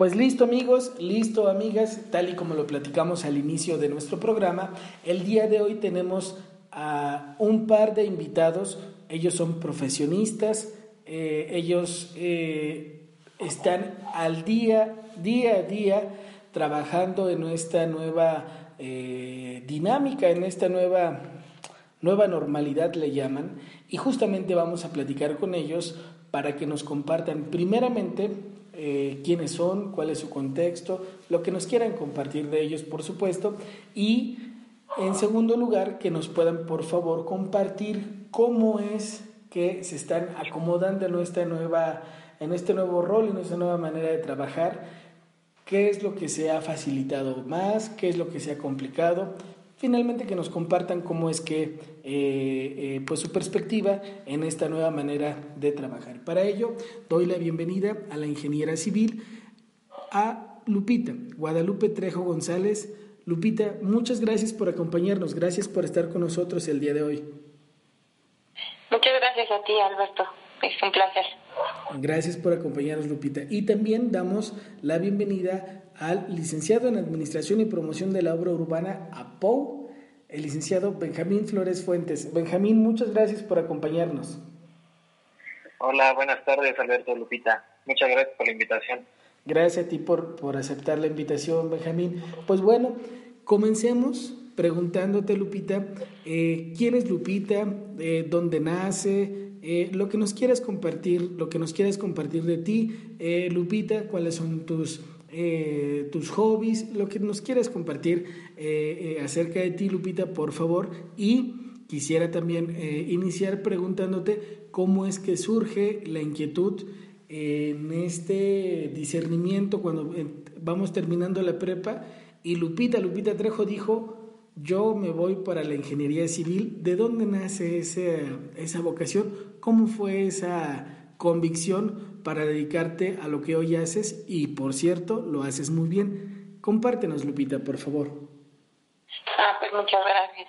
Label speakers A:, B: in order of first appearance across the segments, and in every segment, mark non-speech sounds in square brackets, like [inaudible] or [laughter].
A: Pues listo amigos, listo amigas, tal y como lo platicamos al inicio de nuestro programa, el día de hoy tenemos a un par de invitados, ellos son profesionistas, eh, ellos eh, están al día, día a día, trabajando en esta nueva eh, dinámica, en esta nueva, nueva normalidad le llaman, y justamente vamos a platicar con ellos para que nos compartan primeramente eh, quiénes son, cuál es su contexto, lo que nos quieran compartir de ellos, por supuesto, y en segundo lugar, que nos puedan, por favor, compartir cómo es que se están acomodando en, esta nueva, en este nuevo rol, en esta nueva manera de trabajar, qué es lo que se ha facilitado más, qué es lo que se ha complicado, finalmente que nos compartan cómo es que, eh, eh, pues su perspectiva en esta nueva manera de trabajar. Para ello, doy la bienvenida a la ingeniera civil, a Lupita, Guadalupe Trejo González. Lupita, muchas gracias por acompañarnos, gracias por estar con nosotros el día de hoy.
B: Muchas gracias a ti, Alberto. Es un placer.
A: Gracias por acompañarnos, Lupita. Y también damos la bienvenida al licenciado en Administración y Promoción de la Obra Urbana, APOU, el licenciado Benjamín Flores Fuentes. Benjamín, muchas gracias por acompañarnos.
C: Hola, buenas tardes, Alberto Lupita. Muchas gracias por la invitación.
A: Gracias a ti por, por aceptar la invitación, Benjamín. Pues bueno, comencemos preguntándote, Lupita, eh, ¿quién es Lupita? Eh, ¿Dónde nace? Eh, lo que nos quieras compartir, lo que nos quieras compartir de ti, eh, Lupita, cuáles son tus, eh, tus hobbies, lo que nos quieras compartir acerca de ti, Lupita, por favor. Y quisiera también iniciar preguntándote cómo es que surge la inquietud en este discernimiento cuando vamos terminando la prepa y Lupita, Lupita Trejo dijo, yo me voy para la ingeniería civil. ¿De dónde nace esa vocación? ¿Cómo fue esa convicción para dedicarte a lo que hoy haces? Y por cierto, lo haces muy bien. Compártenos, Lupita, por favor.
B: Ah, pues muchas gracias.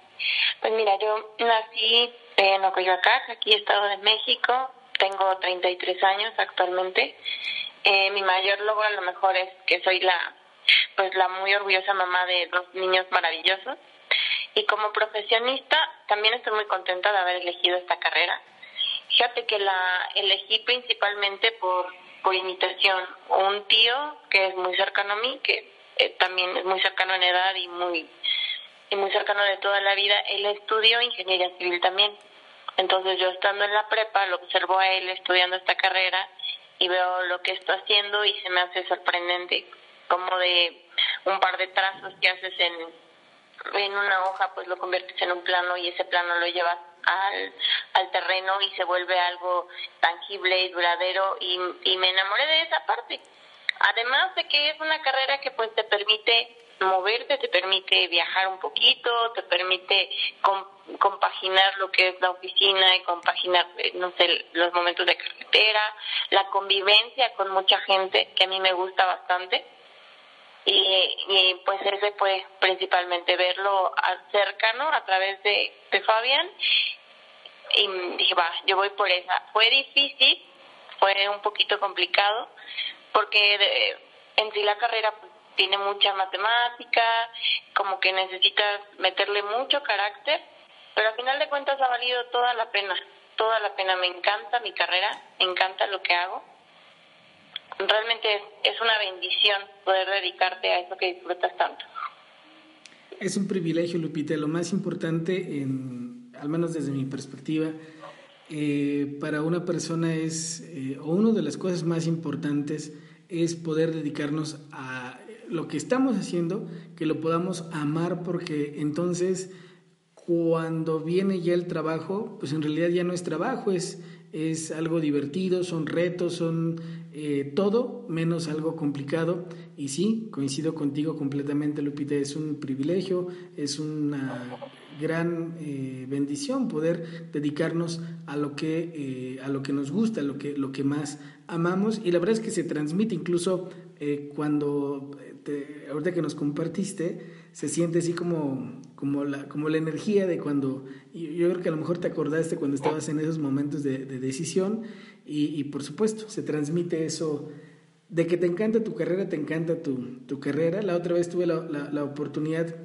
B: Pues mira, yo nací en Ocoyoacán, aquí Estado de México. Tengo 33 años actualmente. Eh, mi mayor logro a lo mejor es que soy la, pues la muy orgullosa mamá de dos niños maravillosos. Y como profesionista también estoy muy contenta de haber elegido esta carrera. Fíjate que la elegí principalmente por, por imitación. Un tío que es muy cercano a mí, que eh, también es muy cercano en edad y muy, y muy cercano de toda la vida, él estudió ingeniería civil también. Entonces yo estando en la prepa lo observo a él estudiando esta carrera y veo lo que está haciendo y se me hace sorprendente como de un par de trazos que haces en, en una hoja pues lo conviertes en un plano y ese plano lo llevas al, al terreno y se vuelve algo tangible y duradero y, y me enamoré de esa parte. Además de que es una carrera que pues te permite moverte, te permite viajar un poquito, te permite compaginar lo que es la oficina y compaginar, eh, no sé, los momentos de carretera, la convivencia con mucha gente, que a mí me gusta bastante. Y, y pues ese fue principalmente verlo cercano a través de, de Fabián y dije, va, yo voy por esa. Fue difícil, fue un poquito complicado, porque en sí la carrera pues, tiene mucha matemática, como que necesitas meterle mucho carácter, pero al final de cuentas ha valido toda la pena, toda la pena. Me encanta mi carrera, me encanta lo que hago. Realmente es, una bendición poder dedicarte a eso que disfrutas tanto.
A: Es un privilegio, Lupita. Lo más importante en al menos desde mi perspectiva, eh, para una persona es, eh, o una de las cosas más importantes es poder dedicarnos a lo que estamos haciendo, que lo podamos amar, porque entonces cuando viene ya el trabajo, pues en realidad ya no es trabajo, es, es algo divertido, son retos, son eh, todo menos algo complicado. Y sí, coincido contigo completamente, Lupita, es un privilegio, es una gran eh, bendición poder dedicarnos a lo que eh, a lo que nos gusta, lo que lo que más amamos y la verdad es que se transmite incluso cuando ahorita que nos compartiste se siente así como como la como la energía de cuando yo creo que a lo mejor te acordaste cuando estabas en esos momentos de, de decisión y, por supuesto, se transmite eso de que te encanta tu carrera, te encanta tu, tu carrera. La otra vez tuve la, la, oportunidad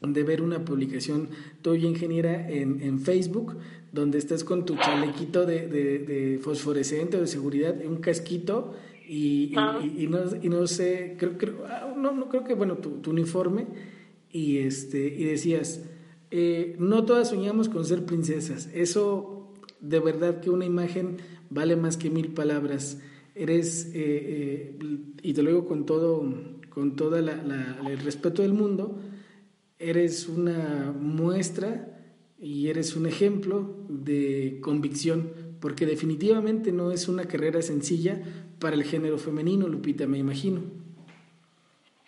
A: de ver una publicación tuya ingeniera en, en, Facebook, donde estás con tu chalequito de, de, fosforescente o de seguridad, un casquito y, y, no, y no, sé, creo, creo, ah, no, no, creo que, bueno, tu, tu uniforme y, este, y decías, eh, no todas soñamos con ser princesas. Eso, de verdad que una imagen vale más que mil palabras. Eres, eh, eh, y te lo digo con todo, con todo el respeto del mundo, eres una muestra y eres un ejemplo de convicción, porque definitivamente no es una carrera sencilla para el género femenino, Lupita, me imagino.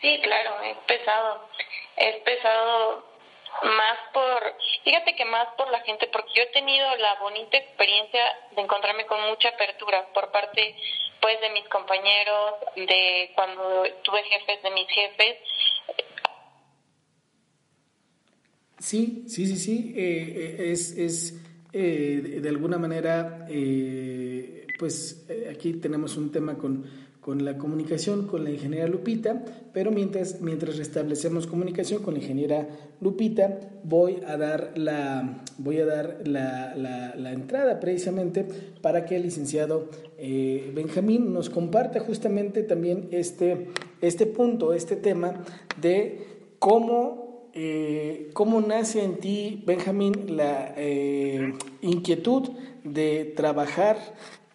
B: Sí, claro, es pesado. Es pesado más por, fíjate que más por la gente, porque yo he tenido la bonita experiencia de encontrarme con mucha apertura por parte pues de mis compañeros, de cuando tuve jefes de mis jefes.
A: Sí, sí, sí, sí, eh, eh, es, es eh, de alguna manera, pues aquí tenemos un tema con con la comunicación con la ingeniera Lupita, pero mientras, mientras restablecemos comunicación con la ingeniera Lupita, voy a dar la, voy a dar la, la, entrada precisamente para que el licenciado eh, Benjamín nos comparta justamente también este, este punto, este tema de cómo, eh, cómo nace en ti, Benjamín, la eh, inquietud de trabajar,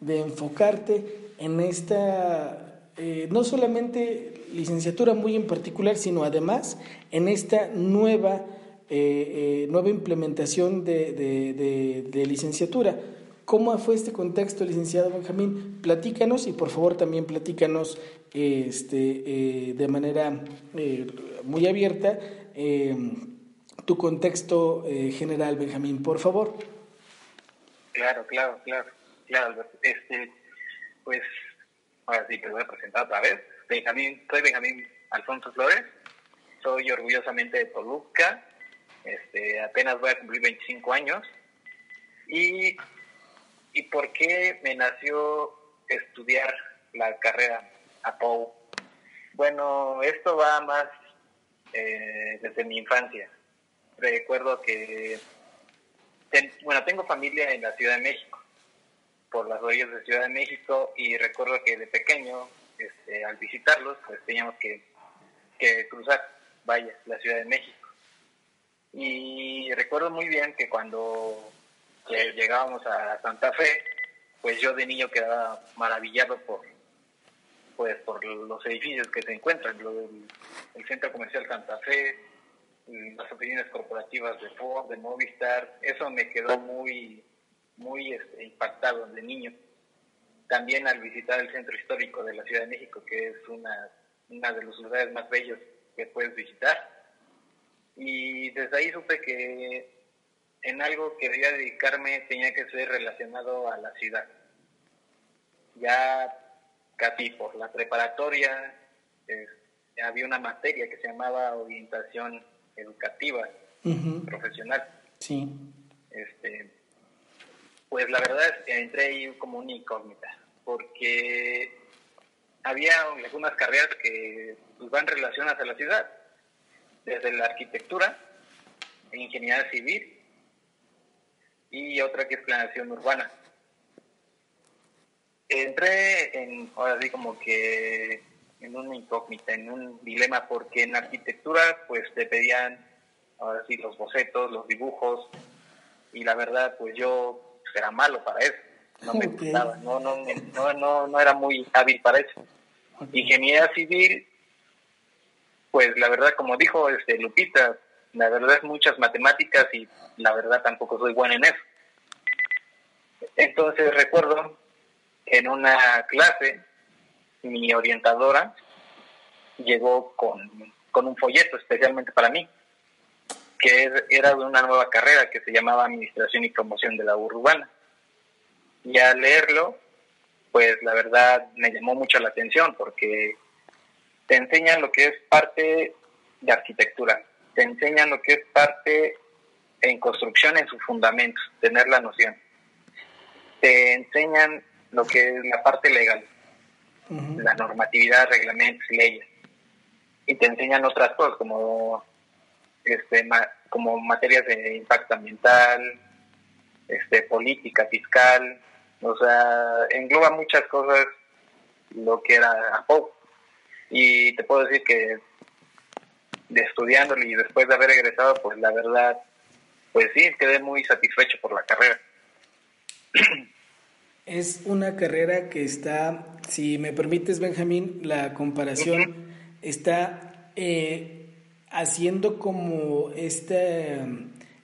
A: de enfocarte en esta, eh, no solamente licenciatura muy en particular, sino además en esta nueva, eh, eh, nueva implementación de, de, licenciatura. ¿Cómo fue este contexto, licenciado Benjamín? Platícanos y por favor también platícanos este, de manera muy abierta tu contexto general, Benjamín, por favor.
C: Claro, claro, claro, claro. Este, pues ahora sí te voy a presentar otra vez. Benjamín, soy Benjamín Alfonso Flores, soy orgullosamente de Toluca, este, apenas voy a cumplir 25 años. Y, ¿Y por qué me nació estudiar la carrera a POU? Bueno, esto va más eh, desde mi infancia. Recuerdo que, bueno, tengo familia en la Ciudad de México por las orillas de Ciudad de México y recuerdo que de pequeño, este, al visitarlos, pues teníamos que, cruzar, vaya, la Ciudad de México. Y recuerdo muy bien que cuando llegábamos a Santa Fe, pues yo de niño quedaba maravillado por pues por los edificios que se encuentran, el centro comercial Santa Fe, las oficinas corporativas de Ford, de Movistar, eso me quedó muy muy este, impactado de niño. También al visitar el centro histórico de la Ciudad de México, que es una, una de los lugares más bellos que puedes visitar. Y desde ahí supe que en algo que quería dedicarme tenía que ser relacionado a la ciudad. Ya casi por la preparatoria había una materia que se llamaba orientación educativa profesional.
A: Sí.
C: Este, pues la verdad es que entré ahí como una incógnita, porque había algunas carreras que pues, van relacionadas a la ciudad, desde la arquitectura, ingeniería civil y otra que es planeación urbana. Entré en, ahora sí como que en una incógnita, en un dilema, porque en arquitectura pues te pedían ahora sí los bocetos, los dibujos, y la verdad pues yo era malo para eso. No me gustaba, no, no, no, no, era muy hábil para eso. Ingeniería civil, pues la verdad, como dijo este Lupita, la verdad es muchas matemáticas y la verdad tampoco soy buena en eso. Entonces recuerdo en una clase mi orientadora llegó con, con un folleto especialmente para mí, que era de una nueva carrera que se llamaba Administración y Promoción de la Urbana. Y al leerlo, pues la verdad me llamó mucho la atención porque te enseñan lo que es parte de arquitectura, te enseñan lo que es parte en construcción en sus fundamentos, tener la noción. Te enseñan lo que es la parte legal, la normatividad, reglamentos, leyes. Y te enseñan otras cosas como este como materias de impacto ambiental, este política fiscal, o sea, engloba muchas cosas lo que era APO. Y te puedo decir que de estudiándolo y después de haber egresado, pues la verdad, pues sí, quedé muy satisfecho por la carrera. [clears throat]
A: Es una carrera que está, si me permites, Benjamín, la comparación está eh, haciendo como esta,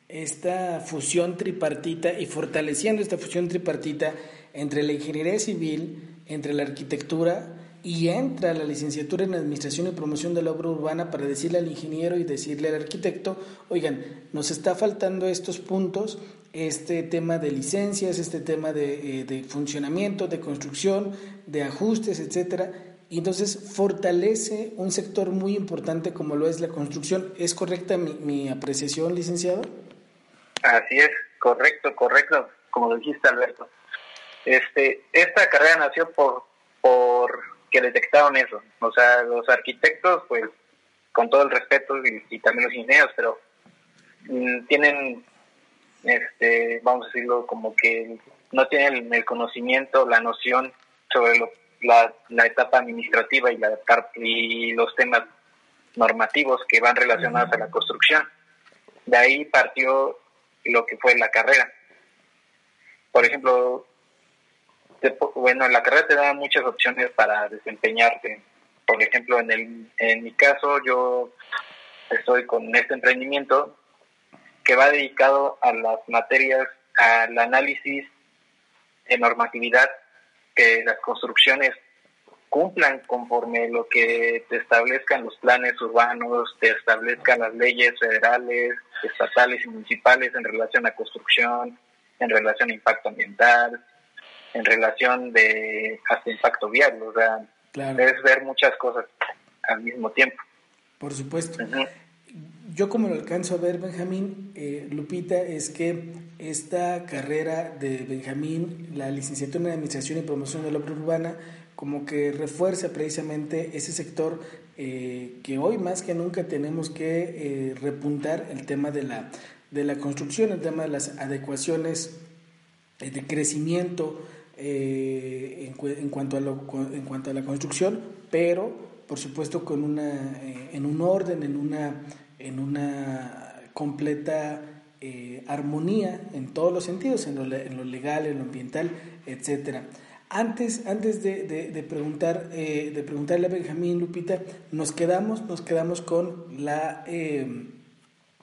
A: esta fusión tripartita y fortaleciendo esta fusión tripartita entre la ingeniería civil, entre la arquitectura, y entra la licenciatura en Administración y Promoción de la Obra Urbana para decirle al ingeniero y decirle al arquitecto, oigan, nos está faltando estos puntos, este tema de licencias, este tema de, eh, funcionamiento, de construcción, de ajustes, etcétera. Y entonces fortalece un sector muy importante como lo es la construcción. ¿Es correcta mi, mi apreciación, licenciado?
C: Así es, correcto, correcto, como lo dijiste, Alberto. Este, esta carrera nació por, por que detectaron eso. O sea, los arquitectos, pues, con todo el respeto y, también los ingenieros, pero mm, tienen, este, vamos a decirlo, como que no tienen el, conocimiento, la noción sobre la, la, etapa administrativa y, la, y los temas normativos que van relacionados a la construcción. De ahí partió lo que fue la carrera. Por ejemplo, bueno, la carrera te da muchas opciones para desempeñarte. Por ejemplo, en, el, en mi caso, yo estoy con este emprendimiento que va dedicado a las materias, al análisis de normatividad, que las construcciones cumplan conforme lo que te establezcan los planes urbanos, te establezcan las leyes federales, estatales y municipales en relación a construcción, en relación a impacto ambiental, en relación de hasta impacto vial, o sea, es ver muchas cosas al mismo tiempo.
A: Por supuesto. Yo como lo alcanzo a ver, Benjamín, eh, Lupita, es que esta carrera de Benjamín, la licenciatura en Administración y Promoción de la Obra Urbana, como que refuerza precisamente ese sector eh, que hoy más que nunca tenemos que eh, repuntar el tema de la, de la construcción, el tema de las adecuaciones de crecimiento eh, en, cuanto a en cuanto a la construcción, pero por supuesto con una, eh, en un orden, en una, en una completa eh, armonía en todos los sentidos, en lo, en lo, legal, en lo ambiental, etcétera. Antes, antes de, de, preguntar, de preguntarle a Benjamín Lupita, nos quedamos, nos quedamos con la,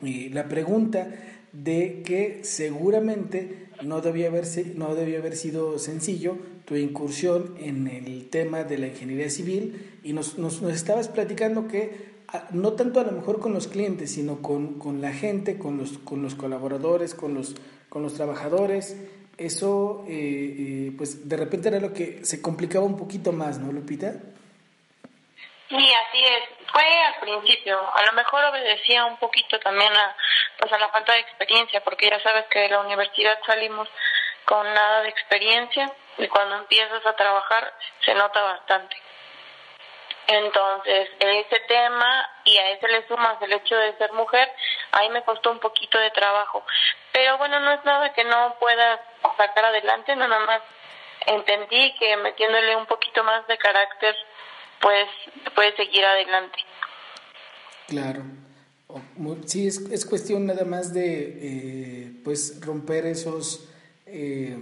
A: la pregunta de que seguramente no debía, haberse, no debía haber sido sencillo tu incursión en el tema de la ingeniería civil y nos, nos, estabas platicando que no tanto a lo mejor con los clientes, sino con, con, la gente, con los, con los colaboradores, con los, con los trabajadores, eso eh, eh, pues de repente era lo que se complicaba un poquito más, ¿no, Lupita?
B: Sí, así es. Fue al principio. A lo mejor obedecía un poquito también a, pues a la falta de experiencia, porque ya sabes que de la universidad salimos con nada de experiencia y cuando empiezas a trabajar se nota bastante. Entonces, ese tema y a ese le sumas el hecho de ser mujer, ahí me costó un poquito de trabajo. Pero bueno, no es nada que no pueda sacar adelante, nada más entendí que metiéndole un poquito más de carácter pues puedes seguir adelante.
A: Claro. Sí, es, es cuestión nada más de eh, pues romper esos eh,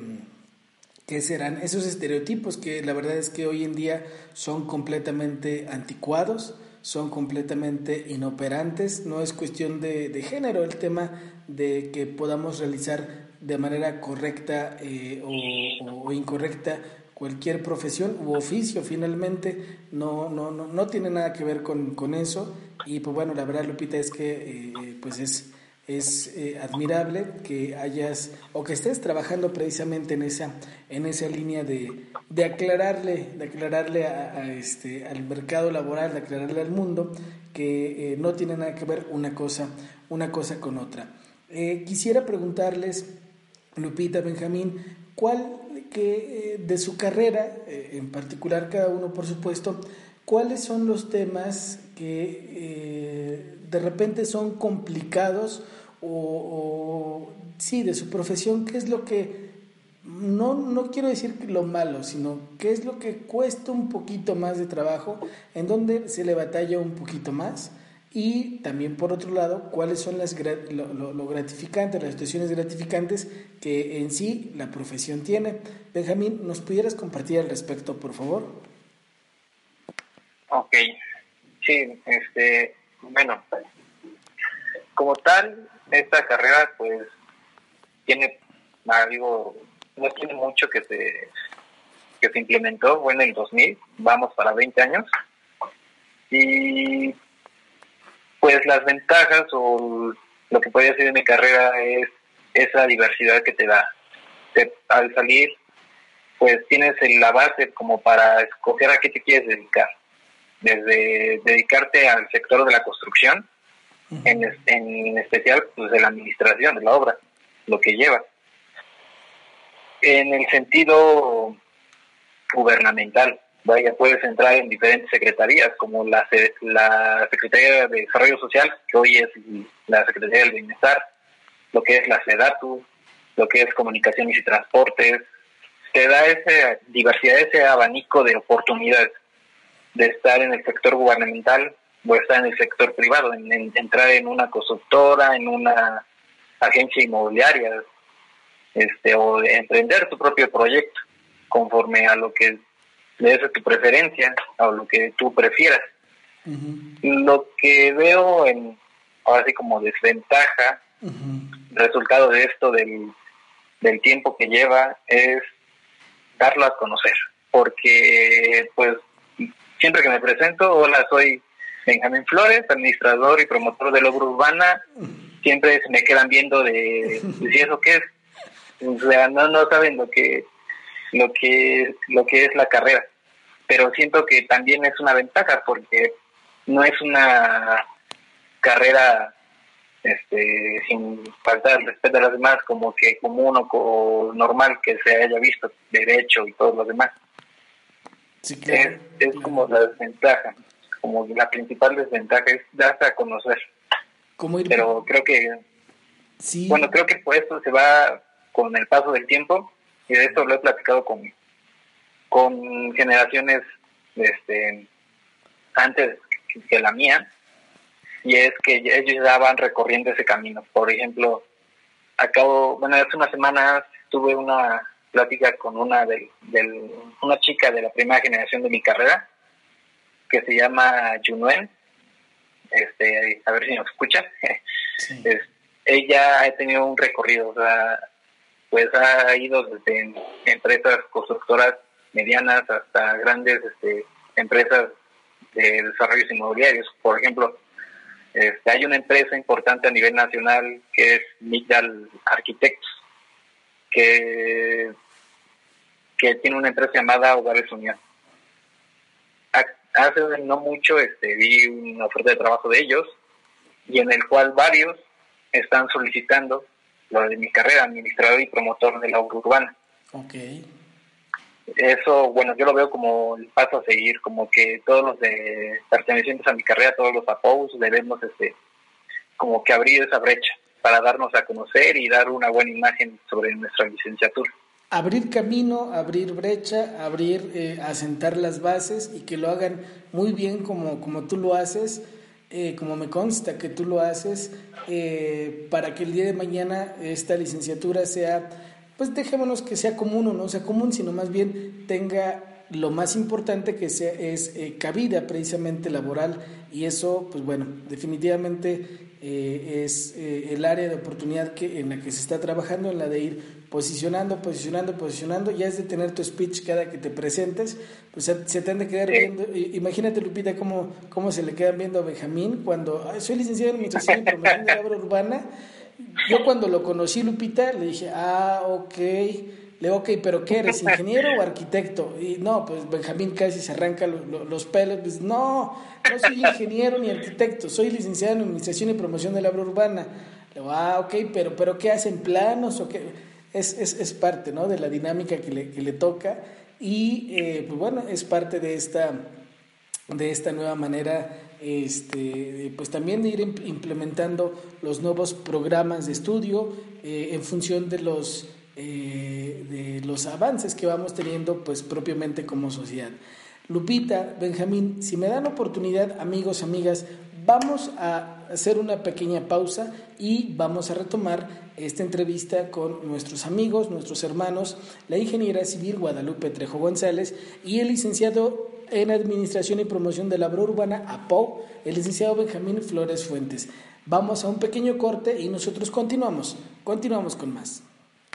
A: ¿qué serán? Esos estereotipos que la verdad es que hoy en día son completamente anticuados, son completamente inoperantes, no es cuestión de, de género el tema de que podamos realizar de manera correcta eh, o, o, incorrecta cualquier profesión u oficio finalmente, no, no, no, no tiene nada que ver con, con, eso. Y pues bueno, la verdad, Lupita, es que eh, pues es, es eh, admirable que hayas o que estés trabajando precisamente en esa, en esa línea de, de aclararle, de aclararle a, este, al mercado laboral, de aclararle al mundo que eh, no tiene nada que ver una cosa, una cosa con otra. quisiera preguntarles, Lupita, Benjamín, ¿cuál que eh, de su carrera, eh, en particular cada uno por supuesto, cuáles son los temas que eh, de repente son complicados o, sí, de su profesión, qué es lo que, no, no quiero decir lo malo, sino qué es lo que cuesta un poquito más de trabajo, en donde se le batalla un poquito más y también, por otro lado, cuáles son las, lo, gratificantes, las situaciones gratificantes que en sí la profesión tiene. Benjamín, ¿nos pudieras compartir al respecto, por favor?
C: Ok, sí, este, bueno, como tal, esta carrera pues tiene, algo, no tiene mucho que se, que se implementó, bueno, en el 2000, vamos para 20 años, y pues las ventajas o lo que podría ser de mi carrera es esa diversidad que te da. al salir, pues tienes la base como para escoger a qué te quieres dedicar. Desde dedicarte al sector de la construcción, en, en especial pues de la administración de la obra, lo que lleva. En el sentido gubernamental, vaya, puedes entrar en diferentes secretarías, como la, la Secretaría de Desarrollo Social, que hoy es la Secretaría del Bienestar, lo que es la SEDATU, lo que es Comunicaciones y Transportes, te da esa diversidad, ese abanico de oportunidades de estar en el sector gubernamental o estar en el sector privado, en, entrar en una constructora, en una agencia inmobiliaria, este, o emprender tu propio proyecto conforme a lo que de eso tu preferencia o lo que tú prefieras. Lo que veo en, ahora sí como desventaja, resultado de esto del, del tiempo que lleva, es darlo a conocer. Porque, pues, siempre que me presento, hola, soy Benjamín Flores, administrador y promotor de la obra urbana, siempre se me quedan viendo de, de si eso qué es. O sea, no, no saben lo que lo que lo que es la carrera. Pero siento que también es una ventaja porque no es una carrera este sin faltar el respeto a las demás como que común o normal que se haya visto derecho y todo lo demás. Sí, es, es como la desventaja como la principal desventaja es darse a conocer pero creo que sí. bueno creo que por eso se va con el paso del tiempo y de esto lo he platicado con, con generaciones este, antes que la mía, y es que ellos ya van recorriendo ese camino. Por ejemplo, acabo, bueno, hace unas semanas tuve una plática con una de, una chica de la primera generación de mi carrera, que se llama Junuen, este, a ver si nos escucha. [laughs] ella ha tenido un recorrido, o sea, pues ha ido desde empresas constructoras medianas hasta grandes este, empresas de desarrollos inmobiliarios. Por ejemplo, este, hay una empresa importante a nivel nacional que es Migdal Architects, que, que tiene una empresa llamada Hogares Unión. Hace no mucho este, vi una oferta de trabajo de ellos y en el cual varios están solicitando lo de mi carrera, administrador y promotor de la obra urbana.
A: Okay.
C: Eso, bueno, yo lo veo como el paso a seguir, como que todos los de pertenecientes a mi carrera, todos los APOUs, debemos este, como que abrir esa brecha para darnos a conocer y dar una buena imagen sobre nuestra licenciatura.
A: Abrir camino, abrir brecha, abrir, eh, asentar las bases y que lo hagan muy bien como, como tú lo haces, eh, como me consta que tú lo haces, eh, para que el día de mañana esta licenciatura sea pues dejémonos que sea común o no sea común, sino más bien tenga lo más importante que sea es cabida precisamente laboral. Y eso, pues bueno, definitivamente es el área de oportunidad que, en la que se está trabajando, en la de ir posicionando, posicionando, posicionando, ya es de tener tu speech cada que te presentes, pues se, te han de quedar viendo, imagínate Lupita cómo, cómo se le quedan viendo a Benjamín cuando, soy licenciado en Administración y Promoción de la Obra Urbana, yo cuando lo conocí Lupita le dije, ah, ok, le digo, ok, pero ¿qué eres? ¿Ingeniero o arquitecto? Y no, pues Benjamín casi se arranca los pelos. Pues no, no soy ingeniero ni arquitecto, soy licenciado en Administración y Promoción de la Obra Urbana. Le digo, ah, ok, pero, pero ¿qué hacen planos? O qué? Es, es, es parte ¿no? de la dinámica que le, que le toca y eh, pues bueno, es parte de esta, de esta nueva manera este, pues también de ir implementando los nuevos programas de estudio eh, en función de los eh, de los avances que vamos teniendo pues propiamente como sociedad. Lupita, Benjamín, si me dan oportunidad, amigos, amigas, vamos a hacer una pequeña pausa y vamos a retomar esta entrevista con nuestros amigos, nuestros hermanos, la ingeniera civil Guadalupe Trejo González y el licenciado en Administración y Promoción de la Obra Urbana, APO, el licenciado Benjamín Flores Fuentes. Vamos a un pequeño corte y nosotros continuamos, continuamos con más.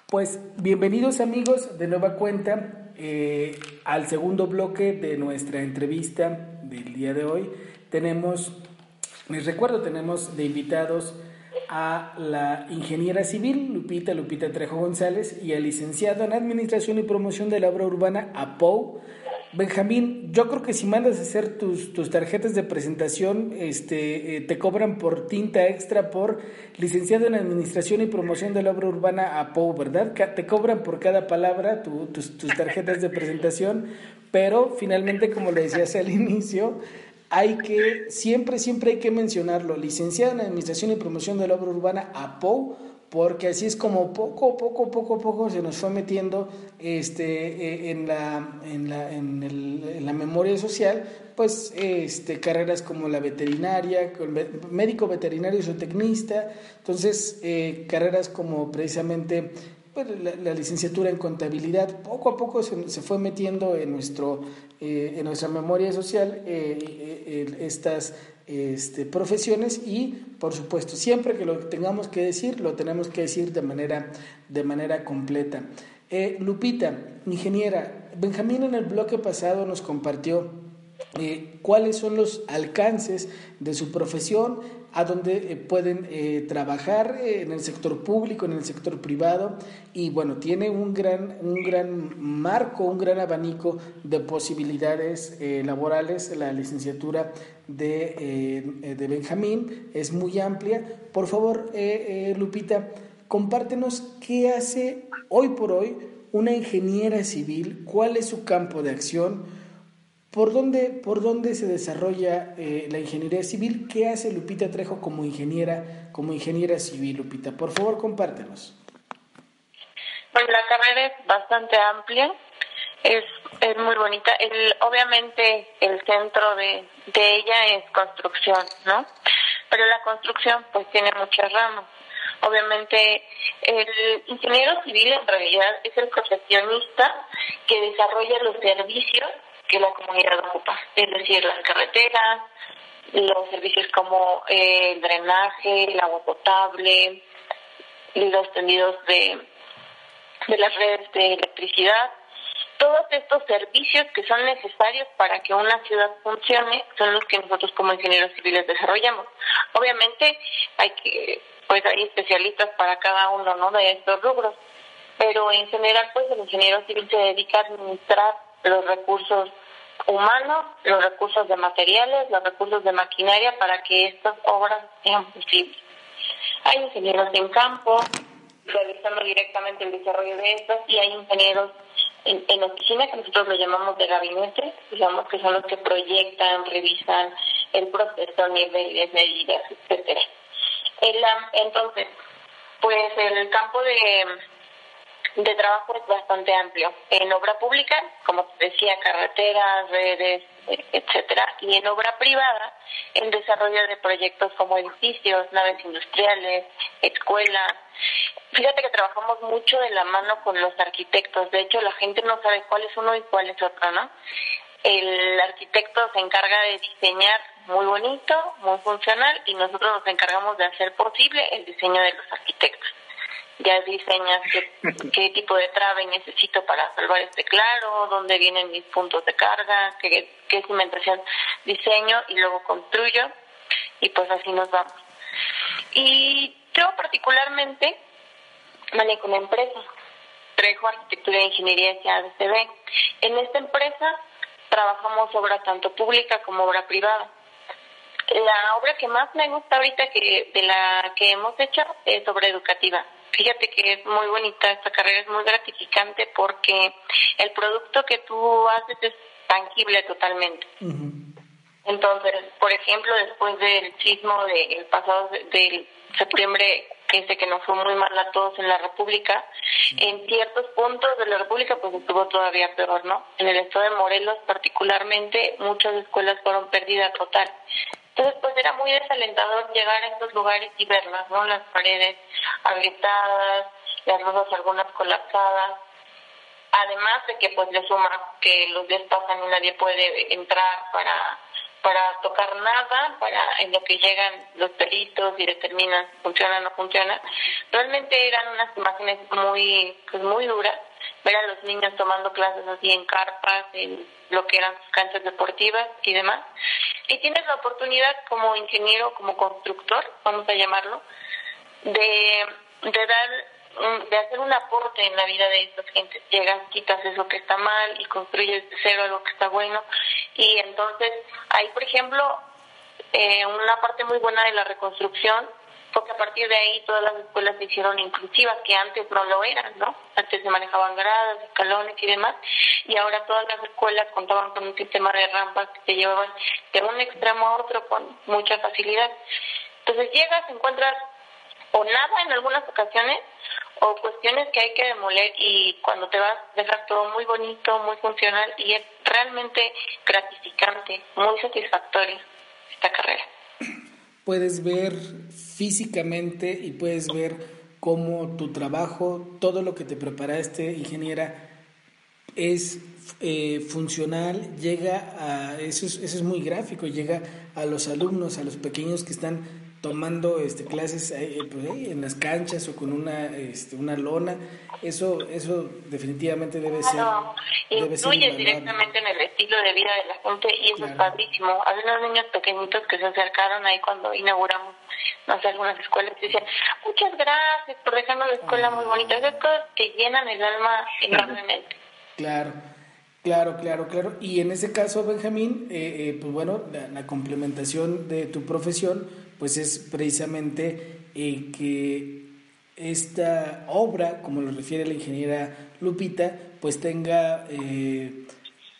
A: Pues bienvenidos amigos de nueva cuenta eh, al segundo bloque de nuestra entrevista del día de hoy. Tenemos, les recuerdo, tenemos de invitados a la ingeniera civil Lupita Lupita Trejo González y al licenciado en Administración y Promoción de la Obra Urbana, APO, Benjamín, yo creo que si mandas a hacer tus, tus tarjetas de presentación, este, eh, te cobran por tinta extra por licenciado en Administración y Promoción de la Obra Urbana APO, ¿verdad? Te cobran por cada palabra tus, tus tarjetas de presentación, pero finalmente, como le decías al [laughs] inicio, hay que, siempre, siempre hay que mencionarlo, licenciado en Administración y Promoción de la Obra Urbana APO, porque así es como poco, poco, poco, poco se nos fue metiendo este, eh, en, la, en, la, en, la memoria social, pues este, carreras como la veterinaria, médico veterinario y zootecnista, entonces eh, carreras como precisamente pues, la, licenciatura en contabilidad, poco a poco se, se fue metiendo en, nuestro, eh, en nuestra memoria social estas este, profesiones y, por supuesto, siempre que lo tengamos que decir, lo tenemos que decir de manera, de manera completa. Eh, Lupita, ingeniera, Benjamín en el bloque pasado nos compartió eh, cuáles son los alcances de su profesión, a dónde eh, pueden eh, trabajar en el sector público, en el sector privado, y bueno, tiene un gran, un gran marco, un gran abanico de posibilidades laborales. La licenciatura de, de, Benjamín es muy amplia. Por favor, Lupita, compártenos qué hace hoy por hoy una ingeniera civil, cuál es su campo de acción, ¿Por dónde, por dónde se desarrolla eh, la ingeniería civil? ¿Qué hace Lupita Trejo como ingeniera, como ingeniera civil, Lupita? Por favor, compártenos.
B: Bueno, la carrera es bastante amplia, es, es muy bonita. El, obviamente el centro de, de ella es construcción, ¿no? Pero la construcción pues tiene muchas ramas. Obviamente el ingeniero civil en realidad es el profesionista que desarrolla los servicios que la comunidad ocupa, es decir, las carreteras, los servicios como eh, el drenaje, el agua potable, los tendidos de, de las redes de electricidad, todos estos servicios que son necesarios para que una ciudad funcione son los que nosotros como ingenieros civiles desarrollamos. Obviamente hay que, pues hay especialistas para cada uno, ¿no? De estos rubros, pero en general, pues el ingeniero civil se dedica a administrar los recursos humanos, los recursos de materiales, los recursos de maquinaria para que estas obras sean posibles. Hay ingenieros en campo, realizando directamente el desarrollo de estas, y hay ingenieros en, en oficina, que nosotros lo llamamos de gabinete, digamos que son los que proyectan, revisan el proceso, niveles, medidas, etcétera. entonces, pues el campo de de trabajo es bastante amplio. En obra pública, como te decía, carreteras, redes, etcétera, y en obra privada, en desarrollo de proyectos como edificios, naves industriales, escuelas. Fíjate que trabajamos mucho de la mano con los arquitectos. De hecho, la gente no sabe cuál es uno y cuál es otro, ¿no? El arquitecto se encarga de diseñar muy bonito, muy funcional y nosotros nos encargamos de hacer posible el diseño de los arquitectos. Ya diseñas qué, qué tipo de trave necesito para salvar este claro, dónde vienen mis puntos de carga, qué, qué cimentación diseño y luego construyo y pues así nos vamos. Y yo particularmente manejo una empresa, Trejo Arquitectura e Ingeniería SADCB. En esta empresa trabajamos obra tanto pública como obra privada. La obra que más me gusta ahorita que de la que hemos hecho es obra educativa. Fíjate que es muy bonita esta carrera, es muy gratificante porque el producto que tú haces es tangible totalmente. Entonces, por ejemplo, después del sismo del pasado del septiembre que que nos fue muy mal a todos en la República, en ciertos puntos de la República pues estuvo todavía peor, ¿no? En el estado de Morelos particularmente muchas escuelas fueron pérdidas total. Entonces pues era muy desalentador llegar a estos lugares y verlas, ¿no? Las paredes agrietadas, las rosas algunas colapsadas, además de que pues le suma que los días pasan y nadie puede entrar para para tocar nada, para en lo que llegan los peritos y determinan si funciona o no funciona. Realmente eran unas imágenes muy, pues muy duras, ver a los niños tomando clases así en carpas, en lo que eran sus canchas deportivas y demás. Y tienes la oportunidad como ingeniero, como constructor, vamos a llamarlo, de, de dar de hacer un aporte en la vida de estas gentes. Llegas, quitas eso que está mal y construyes cero algo que está bueno. Y entonces, ahí, por ejemplo, eh, una parte muy buena de la reconstrucción fue que a partir de ahí todas las escuelas se hicieron inclusivas, que antes no lo eran, ¿no? Antes se manejaban gradas, escalones y demás, y ahora todas las escuelas contaban con un sistema de rampas que te llevaban de un extremo a otro con mucha facilidad. Entonces llegas, encuentras o nada en algunas ocasiones, o cuestiones que hay que demoler y cuando te vas dejar todo muy bonito, muy funcional y es realmente gratificante, muy satisfactorio esta carrera.
A: Puedes ver físicamente y puedes ver cómo tu trabajo, todo lo que te preparaste, ingeniera, es eh, funcional, llega a, eso es, eso es muy gráfico, llega a los alumnos, a los pequeños que están tomando este, clases eh, pues, en las canchas o con una, este, una lona, eso eso definitivamente debe ser...
B: Influye directamente en el estilo de vida de la gente y eso es padrísimo. Hay unos niños pequeñitos que se acercaron ahí cuando inauguramos, no sé, algunas escuelas y decían, muchas gracias por dejarnos la escuela muy bonita. Esas cosas que llenan el alma enormemente.
A: Claro. Claro, claro, claro. Y en ese caso, Benjamín, eh, eh, pues bueno, la complementación de tu profesión, pues es precisamente eh, que esta obra, como lo refiere la ingeniera Lupita, pues tenga eh,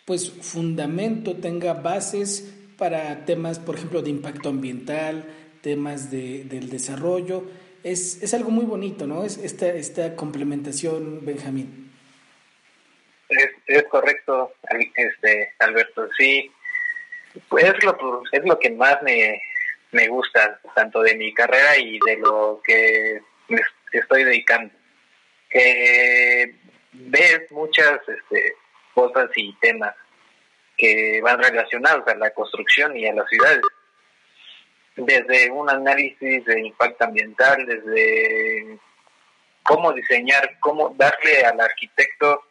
A: pues fundamento, tenga bases para temas, por ejemplo, de impacto ambiental, temas de, del desarrollo. Es, es algo muy bonito, ¿no? Es esta, esta complementación, Benjamín.
C: Es, es correcto, este, Alberto. Sí, pues es lo, es lo que más me, me gusta, tanto de mi carrera y de lo que estoy dedicando. Que ves muchas este, cosas y temas que van relacionados a la construcción y a las ciudades. Desde un análisis de impacto ambiental, desde cómo diseñar, cómo darle al arquitecto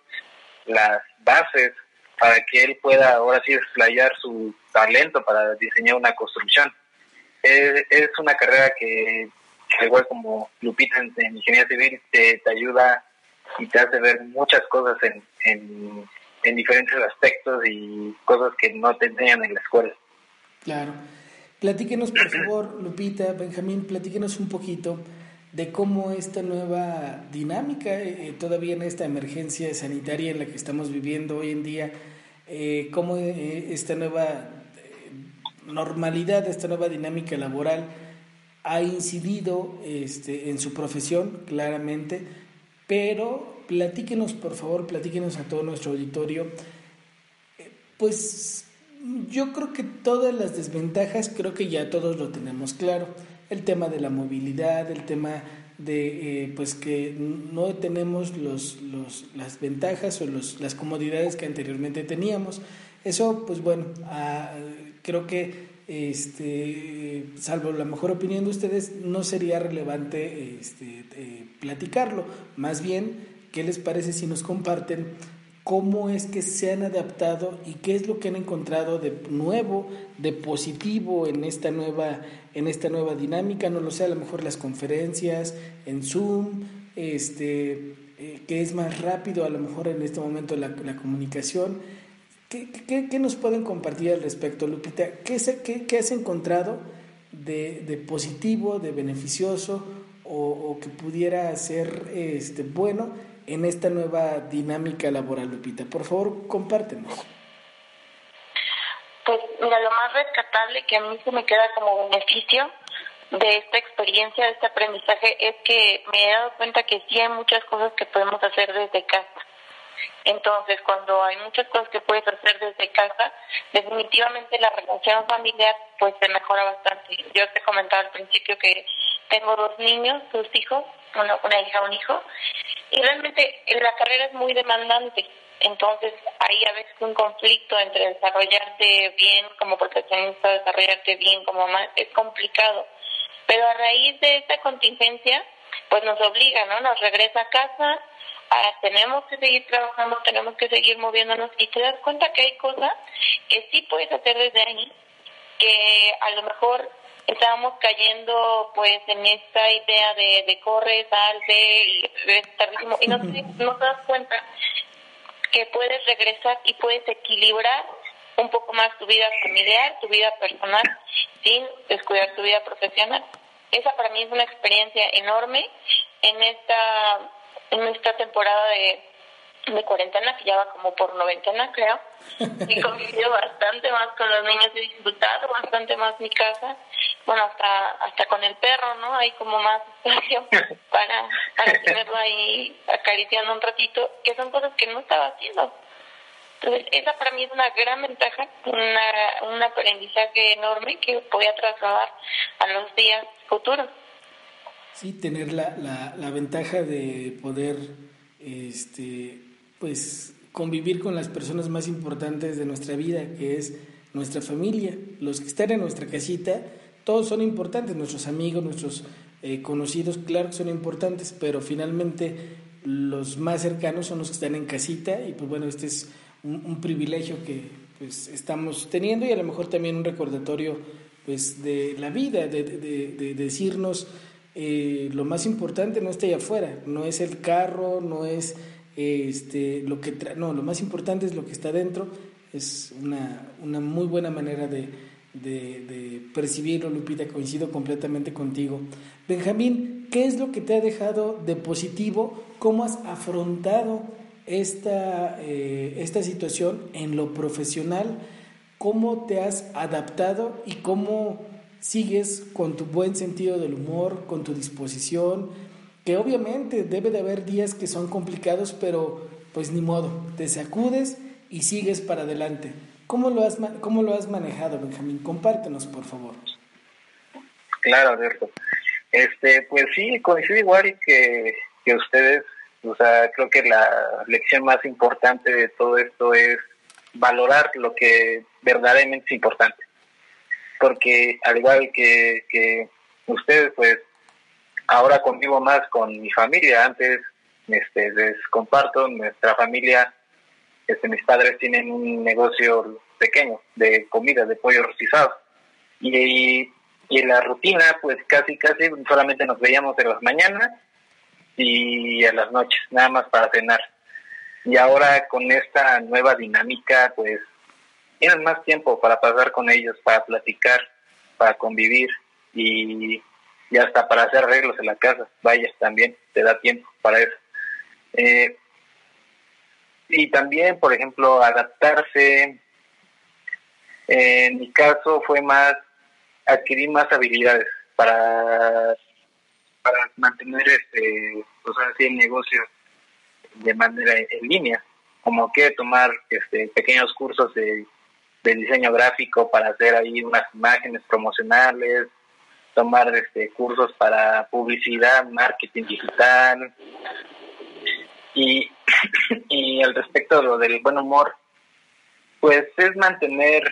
C: las bases para que él pueda ahora sí explayar su talento para diseñar una construcción es, una carrera que, igual como Lupita en, Ingeniería Civil, te, ayuda y te hace ver muchas cosas en, en, diferentes aspectos y cosas que no te enseñan en la escuela.
A: Claro. Platíquenos, por favor, Lupita, Benjamín, platíquenos un poquito de cómo esta nueva dinámica, eh, eh, todavía en esta emergencia sanitaria en la que estamos viviendo hoy en día, eh, cómo esta nueva normalidad, esta nueva dinámica laboral ha incidido este, en su profesión, claramente, pero platíquenos, por favor, platíquenos a todo nuestro auditorio, pues yo creo que todas las desventajas, creo que ya todos lo tenemos claro, el tema de la movilidad, el tema de eh, pues que no tenemos los, los, las ventajas o las comodidades que anteriormente teníamos. Eso, pues bueno, creo que este, salvo la mejor opinión de ustedes, no sería relevante este, eh, platicarlo. Más bien, ¿qué les parece si nos comparten cómo es que se han adaptado y qué es lo que han encontrado de nuevo, de positivo en esta nueva, en esta nueva dinámica? No lo sé, a lo mejor las conferencias en Zoom, este, eh, que es más rápido a lo mejor en este momento la, la comunicación. ¿Qué, ¿Qué, nos pueden compartir al respecto, Lupita? ¿Qué, qué, qué has encontrado de, de, positivo, de beneficioso o, o, que pudiera ser este, bueno en esta nueva dinámica laboral, Lupita? Por favor, compártenos.
B: Pues mira, lo más rescatable que a mí se me queda como beneficio de esta experiencia, de este aprendizaje, es que me he dado cuenta que sí hay muchas cosas que podemos hacer desde casa entonces, cuando hay muchas cosas que puedes hacer desde casa, definitivamente la relación familiar pues se mejora bastante. Yo te comentaba al principio que tengo dos niños, dos hijos, una, una hija, un hijo, y realmente la carrera es muy demandante. Entonces, hay a veces un conflicto entre desarrollarte bien como profesionista, desarrollarte bien como mamá, es complicado. Pero a raíz de esta contingencia, pues nos obliga, ¿no? Nos regresa a casa, tenemos que seguir trabajando, tenemos que seguir moviéndonos y te das cuenta que hay cosas que sí puedes hacer desde ahí, que a lo mejor estábamos cayendo pues en esta idea de, de corre, salte y y no te, no te das cuenta que puedes regresar y puedes equilibrar un poco más tu vida familiar, tu vida personal, sin descuidar tu vida profesional. Esa para mí es una experiencia enorme en esta en esta temporada de, de cuarentena, que ya va como por noventena, creo, [laughs] y convivido bastante más con los niños, he disfrutado bastante más mi casa, bueno, hasta hasta con el perro, ¿no? Hay como más espacio [laughs] para, para tenerlo ahí acariciando un ratito, que son cosas que no estaba haciendo. Entonces, esa para mí es una gran ventaja, una, un aprendizaje enorme que voy a trasladar a los días futuros.
A: Sí, tener la, la, la, ventaja de poder este, pues, convivir con las personas más importantes de nuestra vida, que es nuestra familia. Los que están en nuestra casita, todos son importantes, nuestros amigos, nuestros eh, conocidos, claro que son importantes, pero finalmente los más cercanos son los que están en casita y pues bueno, este es un, privilegio que pues estamos teniendo y a lo mejor también un recordatorio pues de la vida, de, de decirnos eh, lo más importante no está allá afuera, no es el carro, no es este, lo que no, lo más importante es lo que está dentro, es una, una muy buena manera de, de, de, percibirlo, Lupita, coincido completamente contigo. Benjamín, ¿qué es lo que te ha dejado de positivo? ¿Cómo has afrontado esta, eh, esta situación en lo profesional? ¿Cómo te has adaptado y cómo sigues con tu buen sentido del humor, con tu disposición, que obviamente debe de haber días que son complicados, pero pues ni modo, te sacudes y sigues para adelante. ¿Cómo lo has, cómo lo has manejado, Benjamín? Compártenos, por favor.
C: Claro, Alberto. Este, pues sí, coincido igual que, que ustedes. O sea, creo que la lección más importante de todo esto es valorar lo que verdaderamente es importante porque al igual que, que ustedes, pues ahora convivo más con mi familia. Antes este, les comparto, nuestra familia, este, mis padres tienen un negocio pequeño de comida, de pollo rostizado. Y, y en la rutina, pues casi, casi solamente nos veíamos en las mañanas y a las noches, nada más para cenar. Y ahora con esta nueva dinámica, pues tienen más tiempo para pasar con ellos, para platicar, para convivir y, y hasta para hacer arreglos en la casa. Vaya, también te da tiempo para eso. Eh, y también, por ejemplo, adaptarse. en mi caso fue más adquirir más habilidades para para mantener este pues así el negocio de manera en línea como que tomar este pequeños cursos de de diseño gráfico para hacer ahí unas imágenes promocionales, tomar este cursos para publicidad, marketing digital. Y, [coughs] y al respecto de lo del buen humor, pues es mantener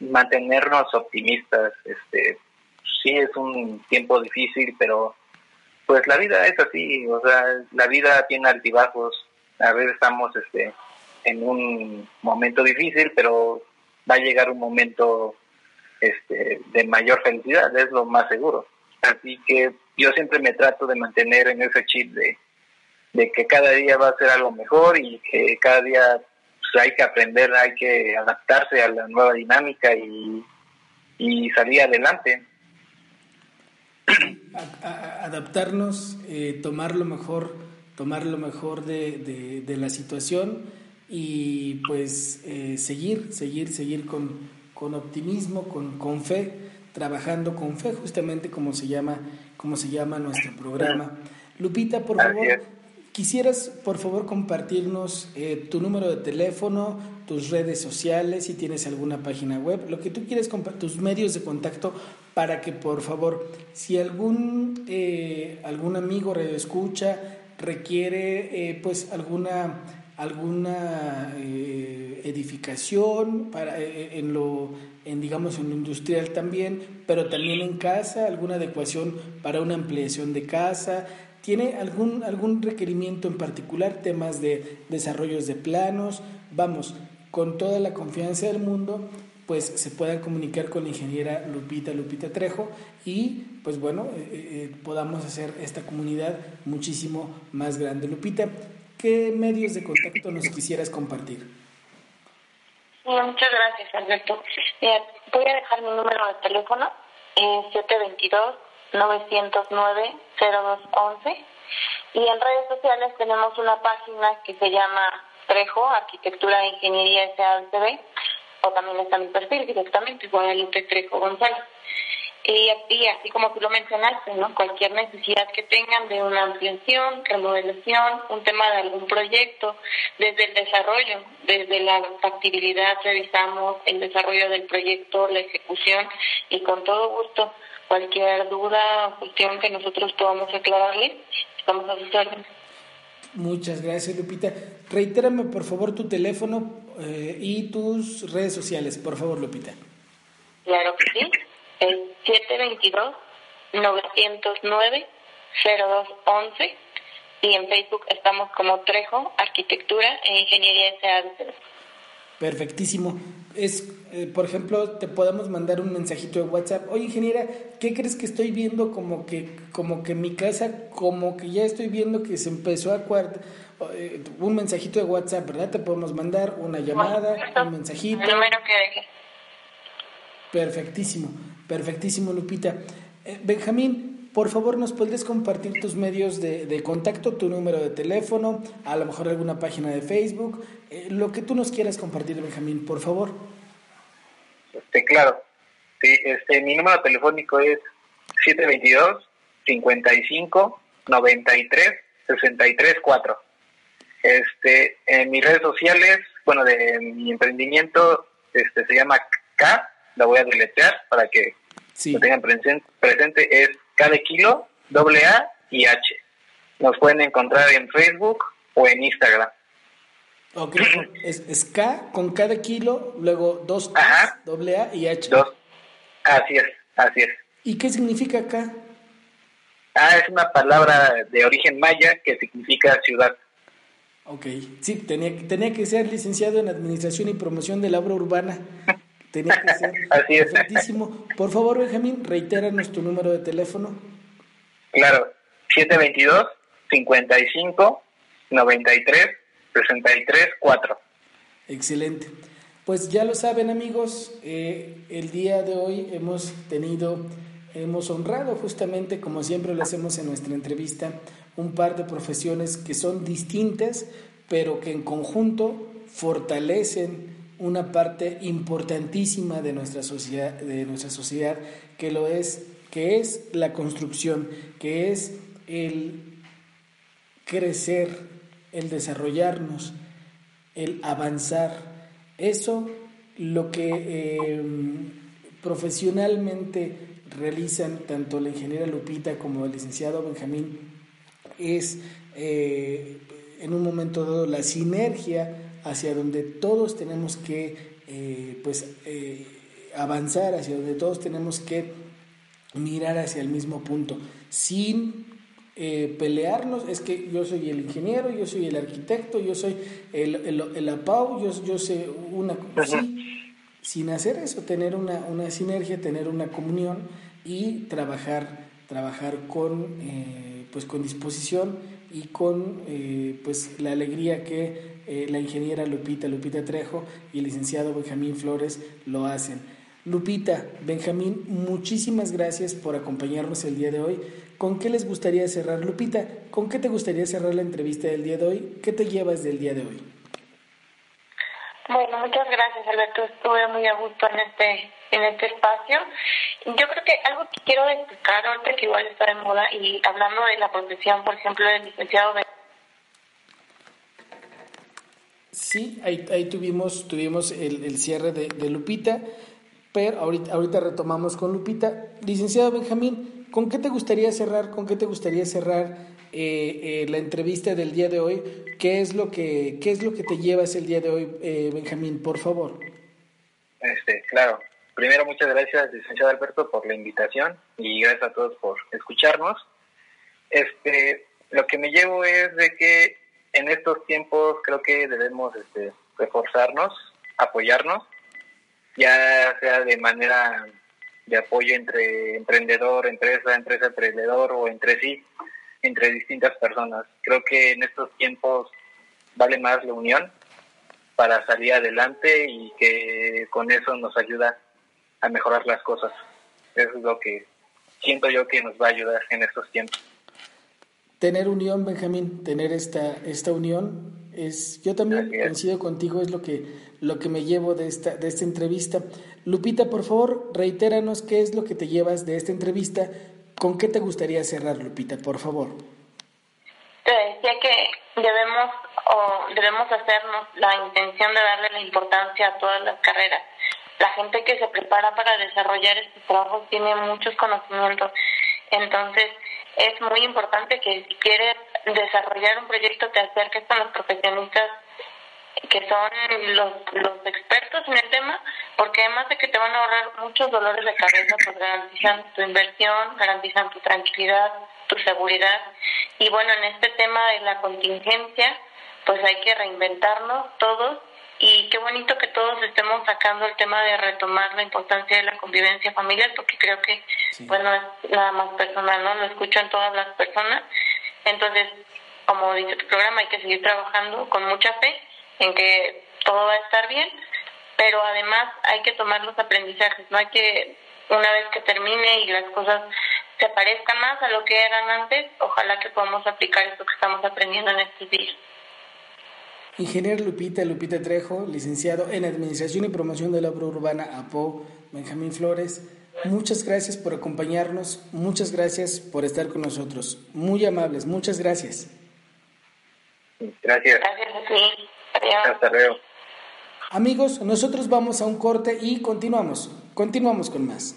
C: mantenernos optimistas. Este, sí es un tiempo difícil, pero pues la vida es así, o sea, la vida tiene altibajos. A veces estamos este, en un momento difícil, pero va a llegar un momento este, de mayor felicidad, es lo más seguro. Así que yo siempre me trato de mantener en ese chip de, de que cada día va a ser algo mejor y que cada día pues, hay que aprender, hay que adaptarse a la nueva dinámica y, y salir adelante.
A: adaptarnos, eh, tomar lo mejor, tomar lo mejor de, de, la situación y pues eh, seguir, seguir, seguir con, con optimismo, con, con fe, trabajando con fe, justamente como se llama, como se llama nuestro programa. Lupita, por favor, quisieras por favor compartirnos eh, tu número de teléfono, tus redes sociales, si tienes alguna página web, lo que tú quieres tus medios de contacto para que por favor, si algún eh, algún amigo escucha requiere eh, pues alguna alguna eh, edificación para, eh, eh, en lo en digamos en lo industrial también pero también en casa alguna adecuación para una ampliación de casa. Tiene algún algún requerimiento en particular temas de desarrollos de planos vamos con toda la confianza del mundo pues se puedan comunicar con la ingeniera Lupita Lupita Trejo y pues bueno podamos hacer esta comunidad muchísimo más grande. Lupita ¿Qué medios de contacto nos quisieras compartir?
B: muchas gracias, Alberto. voy a dejar mi número de teléfono, eh, 722-909-0211. Y en redes sociales tenemos una página que se llama Trejo, Arquitectura e Ingeniería SADCB, o también está mi perfil directamente, Guadalupe Trejo González. Y, así como tú lo mencionaste, ¿no? Cualquier necesidad que tengan de una ampliación, remodelación, un tema de algún proyecto, desde el desarrollo, desde la factibilidad revisamos el desarrollo del proyecto, la ejecución y con todo gusto cualquier duda o cuestión que nosotros podamos aclararle, estamos a sus órdenes.
A: Muchas gracias, Lupita. Reitérame, por favor, tu teléfono eh, y tus redes sociales, por favor, Lupita.
B: Claro que sí el 722-909-0211 y en Facebook estamos como Trejo, Arquitectura e Ingeniería S.A.
A: Perfectísimo. Es, eh, por ejemplo, te podemos mandar un mensajito de WhatsApp. Oye, ingeniera, ¿qué crees que estoy viendo? Como que, como que mi casa, como que ya estoy viendo que se empezó a cuarto. Eh, un mensajito de WhatsApp, ¿verdad? Te podemos mandar una llamada, un mensajito.
B: El número que deje.
A: Perfectísimo. Perfectísimo, Lupita. Eh, Benjamín, por favor, ¿nos podrías compartir tus medios de, contacto, tu número de teléfono, a lo mejor alguna página de Facebook, eh, lo que tú nos quieras compartir, Benjamín, por favor?
C: Este, claro. Sí, este, mi número telefónico es 722 55 93 63 4. Este, en mis redes sociales, bueno, de mi emprendimiento, este, se llama K, la voy a deletrear para que lo tengan presente, es K de kilo, doble A y H. Nos pueden encontrar en Facebook o en Instagram.
A: Ok, es, K con K de kilo, luego dos A, doble A y H.
C: Dos. Así es, así es.
A: ¿Y qué significa K?
C: Ah, es una palabra de origen maya que significa ciudad.
A: Ok, sí, tenía, tenía que ser licenciado en Administración y Promoción de la Obra Urbana. [laughs] Tenía que ser [laughs]
C: Así
A: perfectísimo. Por favor, Benjamín, reitéranos tu número de teléfono.
C: Claro, 722 55 93 63 4.
A: Excelente. Pues ya lo saben amigos, eh, el día de hoy hemos tenido, hemos honrado justamente, como siempre lo hacemos en nuestra entrevista, un par de profesiones que son distintas, pero que en conjunto fortalecen una parte importantísima de nuestra sociedad, de nuestra sociedad que lo es, que es la construcción, que es el crecer, el desarrollarnos, el avanzar. Eso lo que em, profesionalmente realizan tanto la ingeniera Lupita como el licenciado Benjamín es eh, en un momento dado la sinergia hacia donde todos tenemos que eh, pues, eh, avanzar, hacia donde todos tenemos que mirar hacia el mismo punto, sin eh, pelearnos, es que yo soy el ingeniero, yo soy el arquitecto, yo soy el, el, el APAU, yo, yo sé una... Sí, sin hacer eso, tener una, una, sinergia, tener una comunión y trabajar, trabajar con, eh, pues con disposición y con eh, pues la alegría que eh, la ingeniera Lupita, Lupita Trejo y el licenciado Benjamín Flores lo hacen. Lupita, Benjamín, muchísimas gracias por acompañarnos el día de hoy. ¿Con qué les gustaría cerrar, Lupita? ¿Con qué te gustaría cerrar la entrevista del día de hoy? ¿Qué te llevas del día de hoy?
B: Bueno, muchas gracias, Alberto. Estuve muy a gusto en este en este espacio. Yo creo que algo que quiero destacar ahorita que igual está de moda y hablando de la profesión, por ejemplo, del licenciado
A: Sí, ahí, ahí tuvimos, tuvimos el, el cierre de, de, Lupita, pero ahorita, ahorita retomamos con Lupita. Licenciado Benjamín, ¿con qué te gustaría cerrar? ¿Con qué te gustaría cerrar eh, eh, la entrevista del día de hoy? ¿Qué es lo que, qué es lo que te llevas el día de hoy, eh, Benjamín? Por favor.
C: Este, claro. Primero, muchas gracias, licenciado Alberto, por la invitación y gracias a todos por escucharnos. Este, lo que me llevo es de que en estos tiempos creo que debemos este, reforzarnos, apoyarnos, ya sea de manera de apoyo entre emprendedor, empresa, empresa, emprendedor o entre sí, entre distintas personas. Creo que en estos tiempos vale más la unión para salir adelante y que con eso nos ayuda a mejorar las cosas. Eso es lo que siento yo que nos va a ayudar en estos tiempos.
A: Tener unión, Benjamín, tener esta, esta unión es, yo también coincido contigo, es lo que, lo que me llevo de esta, de esta entrevista. Lupita, por favor, reitéranos qué es lo que te llevas de esta entrevista. ¿Con qué te gustaría cerrar, Lupita, por favor?
B: Te decía que debemos, o debemos hacernos la intención de darle la importancia a todas las carreras. La gente que se prepara para desarrollar estos trabajos tiene muchos conocimientos. Entonces, es muy importante que si quieres desarrollar un proyecto te acerques con los profesionistas que son los, los expertos en el tema, porque además de que te van a ahorrar muchos dolores de cabeza, pues garantizan tu inversión, garantizan tu tranquilidad, tu seguridad. Y bueno, en este tema de la contingencia, pues hay que reinventarnos todos y qué bonito que todos estemos sacando el tema de retomar la importancia de la convivencia familiar, porque creo que sí. pues no es nada más personal, ¿no? Lo escuchan todas las personas. Entonces, como dice tu programa, hay que seguir trabajando con mucha fe en que todo va a estar bien, pero además hay que tomar los aprendizajes, no hay que, una vez que termine y las cosas se parezcan más a lo que eran antes, ojalá que podamos aplicar esto que estamos aprendiendo en estos días.
A: Ingeniero Lupita, Lupita Trejo, licenciado en Administración y Promoción de la Obra Urbana, APO, Benjamín Flores. Muchas gracias por acompañarnos, muchas gracias por estar con nosotros. Muy amables, muchas gracias.
C: Gracias.
B: Gracias a ti. Adiós.
C: Hasta luego.
A: Amigos, nosotros vamos a un corte y continuamos. Continuamos con más.